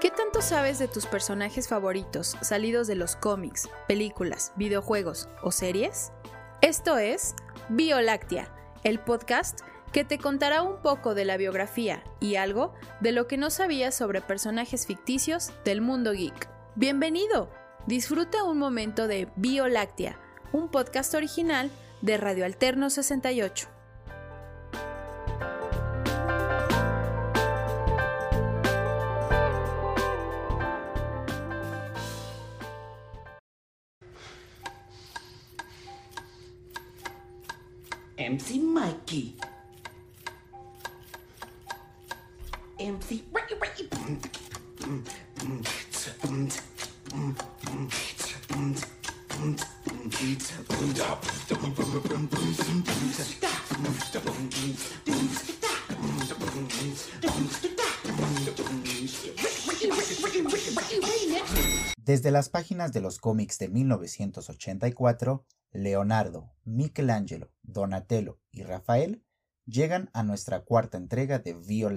¿Qué tanto sabes de tus personajes favoritos salidos de los cómics, películas, videojuegos o series? Esto es Bioláctea, el podcast que te contará un poco de la biografía y algo de lo que no sabías sobre personajes ficticios del mundo geek. Bienvenido, disfruta un momento de Bioláctea, un podcast original de Radio Alterno 68. MC Mikey. MC Desde las páginas de los cómics de 1984, Leonardo, Michelangelo, Donatello y Rafael llegan a nuestra cuarta entrega de Vía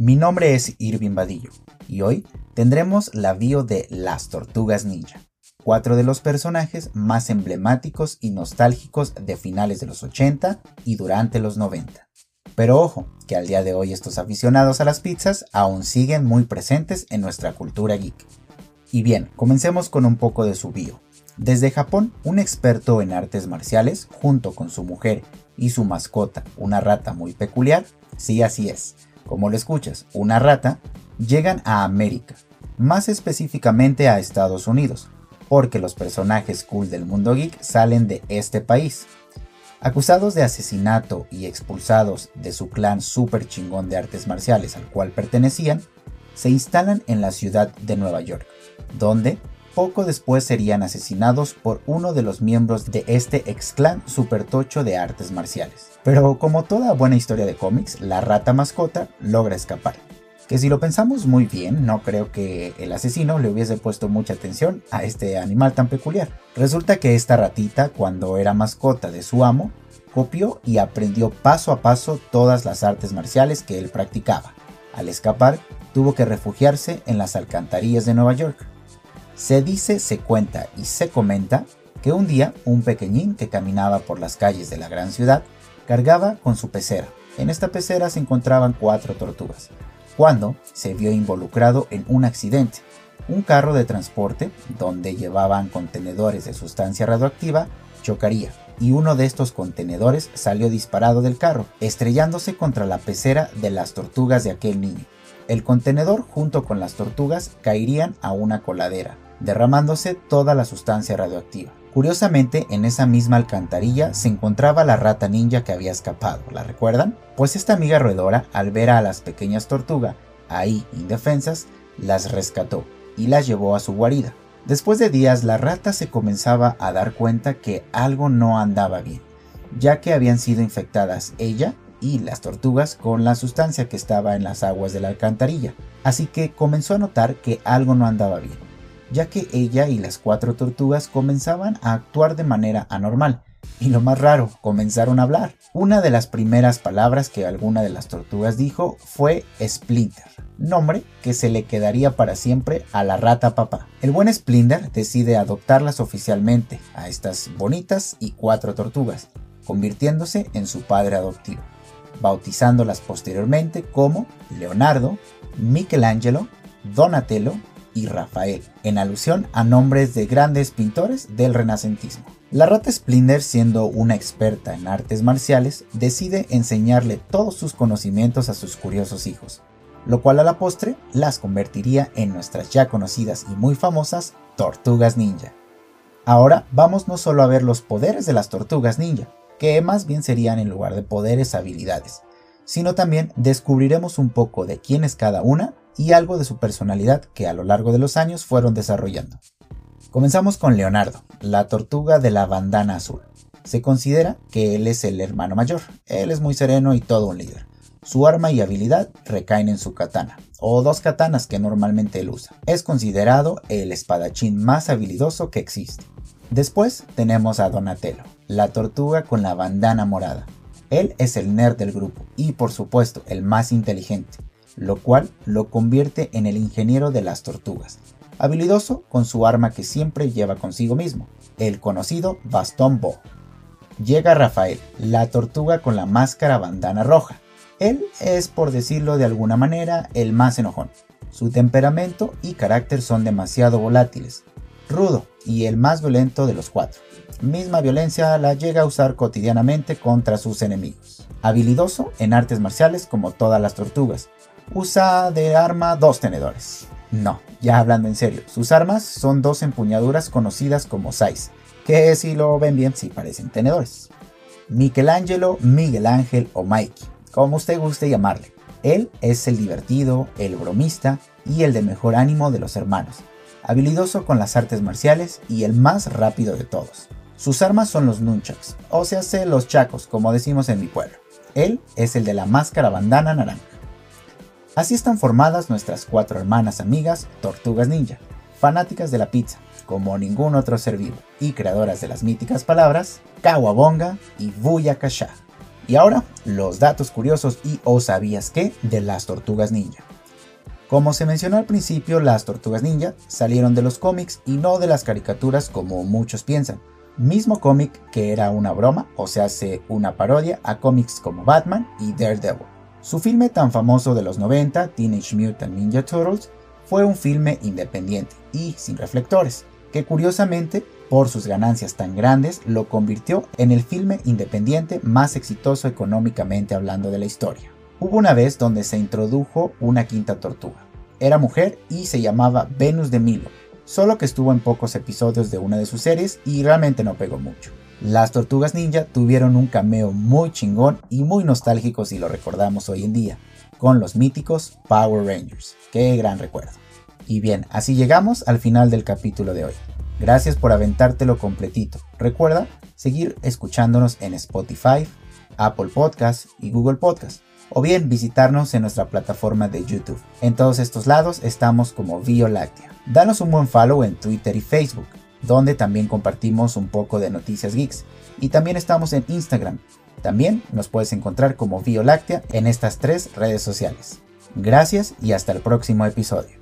Mi nombre es Irving Vadillo y hoy tendremos la bio de Las Tortugas Ninja cuatro de los personajes más emblemáticos y nostálgicos de finales de los 80 y durante los 90. Pero ojo, que al día de hoy estos aficionados a las pizzas aún siguen muy presentes en nuestra cultura geek. Y bien, comencemos con un poco de su bio. Desde Japón, un experto en artes marciales, junto con su mujer y su mascota, una rata muy peculiar, sí así es, como lo escuchas, una rata, llegan a América, más específicamente a Estados Unidos, porque los personajes cool del mundo geek salen de este país. Acusados de asesinato y expulsados de su clan super chingón de artes marciales al cual pertenecían, se instalan en la ciudad de Nueva York, donde poco después serían asesinados por uno de los miembros de este ex clan supertocho de artes marciales. Pero como toda buena historia de cómics, la rata mascota logra escapar que si lo pensamos muy bien, no creo que el asesino le hubiese puesto mucha atención a este animal tan peculiar. Resulta que esta ratita, cuando era mascota de su amo, copió y aprendió paso a paso todas las artes marciales que él practicaba. Al escapar, tuvo que refugiarse en las alcantarillas de Nueva York. Se dice, se cuenta y se comenta que un día un pequeñín que caminaba por las calles de la gran ciudad cargaba con su pecera. En esta pecera se encontraban cuatro tortugas, cuando se vio involucrado en un accidente. Un carro de transporte, donde llevaban contenedores de sustancia radioactiva, chocaría y uno de estos contenedores salió disparado del carro, estrellándose contra la pecera de las tortugas de aquel niño. El contenedor junto con las tortugas caerían a una coladera, derramándose toda la sustancia radioactiva. Curiosamente, en esa misma alcantarilla se encontraba la rata ninja que había escapado, ¿la recuerdan? Pues esta amiga roedora, al ver a las pequeñas tortugas ahí indefensas, las rescató y las llevó a su guarida. Después de días, la rata se comenzaba a dar cuenta que algo no andaba bien, ya que habían sido infectadas ella y las tortugas con la sustancia que estaba en las aguas de la alcantarilla. Así que comenzó a notar que algo no andaba bien ya que ella y las cuatro tortugas comenzaban a actuar de manera anormal. Y lo más raro, comenzaron a hablar. Una de las primeras palabras que alguna de las tortugas dijo fue Splinter, nombre que se le quedaría para siempre a la rata papá. El buen Splinter decide adoptarlas oficialmente a estas bonitas y cuatro tortugas, convirtiéndose en su padre adoptivo, bautizándolas posteriormente como Leonardo, Michelangelo, Donatello y Rafael, en alusión a nombres de grandes pintores del renacentismo. La rata Splinter, siendo una experta en artes marciales, decide enseñarle todos sus conocimientos a sus curiosos hijos, lo cual a la postre las convertiría en nuestras ya conocidas y muy famosas tortugas ninja. Ahora vamos no solo a ver los poderes de las tortugas ninja, que más bien serían en lugar de poderes habilidades, sino también descubriremos un poco de quién es cada una y algo de su personalidad que a lo largo de los años fueron desarrollando. Comenzamos con Leonardo, la tortuga de la bandana azul. Se considera que él es el hermano mayor, él es muy sereno y todo un líder. Su arma y habilidad recaen en su katana, o dos katanas que normalmente él usa. Es considerado el espadachín más habilidoso que existe. Después tenemos a Donatello, la tortuga con la bandana morada. Él es el nerd del grupo y por supuesto el más inteligente, lo cual lo convierte en el ingeniero de las tortugas, habilidoso con su arma que siempre lleva consigo mismo, el conocido bastón Bo. Llega Rafael, la tortuga con la máscara bandana roja. Él es, por decirlo de alguna manera, el más enojón. Su temperamento y carácter son demasiado volátiles, rudo y el más violento de los cuatro. Misma violencia la llega a usar cotidianamente contra sus enemigos. Habilidoso en artes marciales como todas las tortugas. Usa de arma dos tenedores. No, ya hablando en serio, sus armas son dos empuñaduras conocidas como sais, que si lo ven bien sí parecen tenedores. Michelangelo, Miguel Ángel o Mikey, como usted guste llamarle. Él es el divertido, el bromista y el de mejor ánimo de los hermanos, habilidoso con las artes marciales y el más rápido de todos. Sus armas son los nunchucks, o se hace los chacos, como decimos en mi pueblo. Él es el de la máscara bandana naranja. Así están formadas nuestras cuatro hermanas amigas, tortugas ninja, fanáticas de la pizza, como ningún otro ser vivo, y creadoras de las míticas palabras Kawabonga y Buyakasha. Y ahora, los datos curiosos y o sabías que de las tortugas ninja. Como se mencionó al principio, las tortugas ninja salieron de los cómics y no de las caricaturas como muchos piensan. Mismo cómic que era una broma o se hace una parodia a cómics como Batman y Daredevil. Su filme tan famoso de los 90, Teenage Mutant Ninja Turtles, fue un filme independiente y sin reflectores, que curiosamente, por sus ganancias tan grandes, lo convirtió en el filme independiente más exitoso económicamente hablando de la historia. Hubo una vez donde se introdujo una quinta tortuga. Era mujer y se llamaba Venus de Milo, solo que estuvo en pocos episodios de una de sus series y realmente no pegó mucho. Las tortugas ninja tuvieron un cameo muy chingón y muy nostálgico si lo recordamos hoy en día, con los míticos Power Rangers. Qué gran recuerdo. Y bien, así llegamos al final del capítulo de hoy. Gracias por aventártelo completito. Recuerda seguir escuchándonos en Spotify, Apple Podcast y Google Podcast o bien visitarnos en nuestra plataforma de YouTube. En todos estos lados estamos como Láctea. Danos un buen follow en Twitter y Facebook, donde también compartimos un poco de noticias geeks. Y también estamos en Instagram. También nos puedes encontrar como Láctea en estas tres redes sociales. Gracias y hasta el próximo episodio.